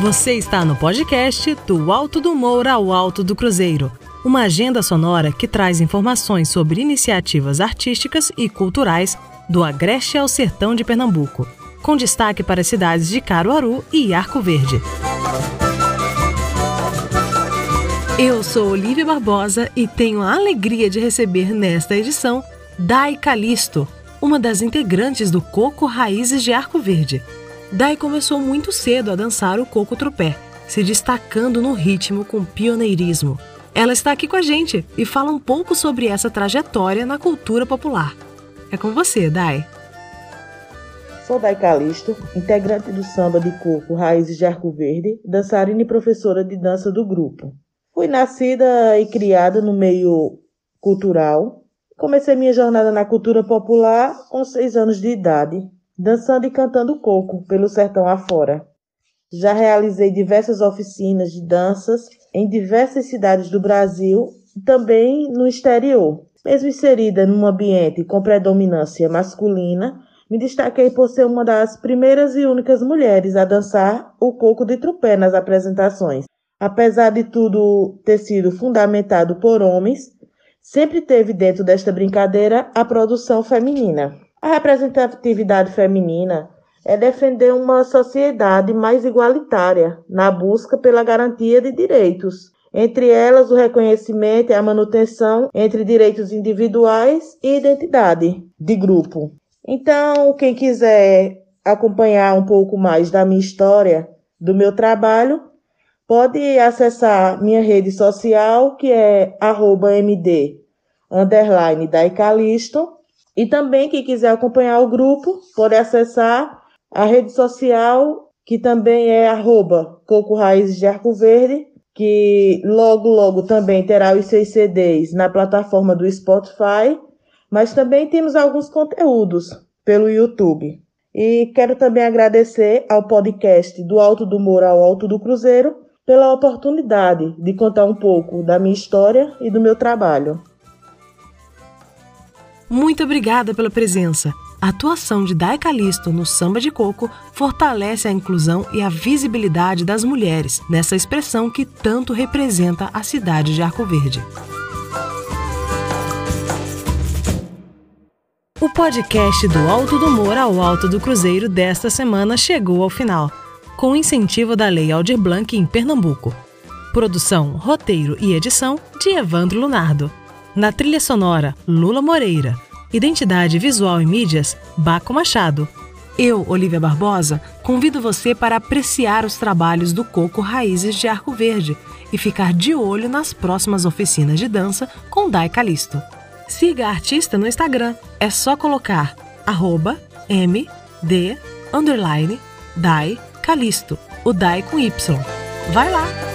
Você está no podcast Do Alto do Moura ao Alto do Cruzeiro, uma agenda sonora que traz informações sobre iniciativas artísticas e culturais do Agreste ao Sertão de Pernambuco, com destaque para as cidades de Caruaru e Arco Verde. Eu sou Olivia Barbosa e tenho a alegria de receber nesta edição Dai Calisto, uma das integrantes do Coco Raízes de Arco Verde. Dai começou muito cedo a dançar o coco tropé, se destacando no ritmo com pioneirismo. Ela está aqui com a gente e fala um pouco sobre essa trajetória na cultura popular. É com você, Dai. Sou Dai Calisto, integrante do samba de coco Raízes de Arco Verde, dançarina e professora de dança do grupo. Fui nascida e criada no meio cultural. Comecei minha jornada na cultura popular com seis anos de idade, dançando e cantando coco pelo sertão afora. Já realizei diversas oficinas de danças em diversas cidades do Brasil e também no exterior. Mesmo inserida num ambiente com predominância masculina, me destaquei por ser uma das primeiras e únicas mulheres a dançar o coco de trupé nas apresentações. Apesar de tudo ter sido fundamentado por homens, sempre teve dentro desta brincadeira a produção feminina. A representatividade feminina é defender uma sociedade mais igualitária na busca pela garantia de direitos, entre elas o reconhecimento e a manutenção entre direitos individuais e identidade de grupo. Então, quem quiser acompanhar um pouco mais da minha história, do meu trabalho, pode acessar minha rede social, que é md underline Daicalisto. E também, quem quiser acompanhar o grupo, pode acessar a rede social, que também é arroba Coco Raízes de Arco Verde, que logo, logo também terá os seus CDs na plataforma do Spotify, mas também temos alguns conteúdos pelo YouTube. E quero também agradecer ao podcast do Alto do Moura ao Alto do Cruzeiro, pela oportunidade de contar um pouco da minha história e do meu trabalho. Muito obrigada pela presença. A atuação de Dai Calisto no samba de coco fortalece a inclusão e a visibilidade das mulheres nessa expressão que tanto representa a cidade de Arco Verde. O podcast do Alto do Moura ao Alto do Cruzeiro desta semana chegou ao final com incentivo da Lei Aldir Blanc em Pernambuco. Produção, roteiro e edição de Evandro Lunardo. Na trilha sonora, Lula Moreira. Identidade visual e mídias, Baco Machado. Eu, Olivia Barbosa, convido você para apreciar os trabalhos do Coco Raízes de Arco Verde e ficar de olho nas próximas oficinas de dança com Dai Calisto. Siga a artista no Instagram. É só colocar arroba underline Dai Calisto, o Dai com Y. Vai lá!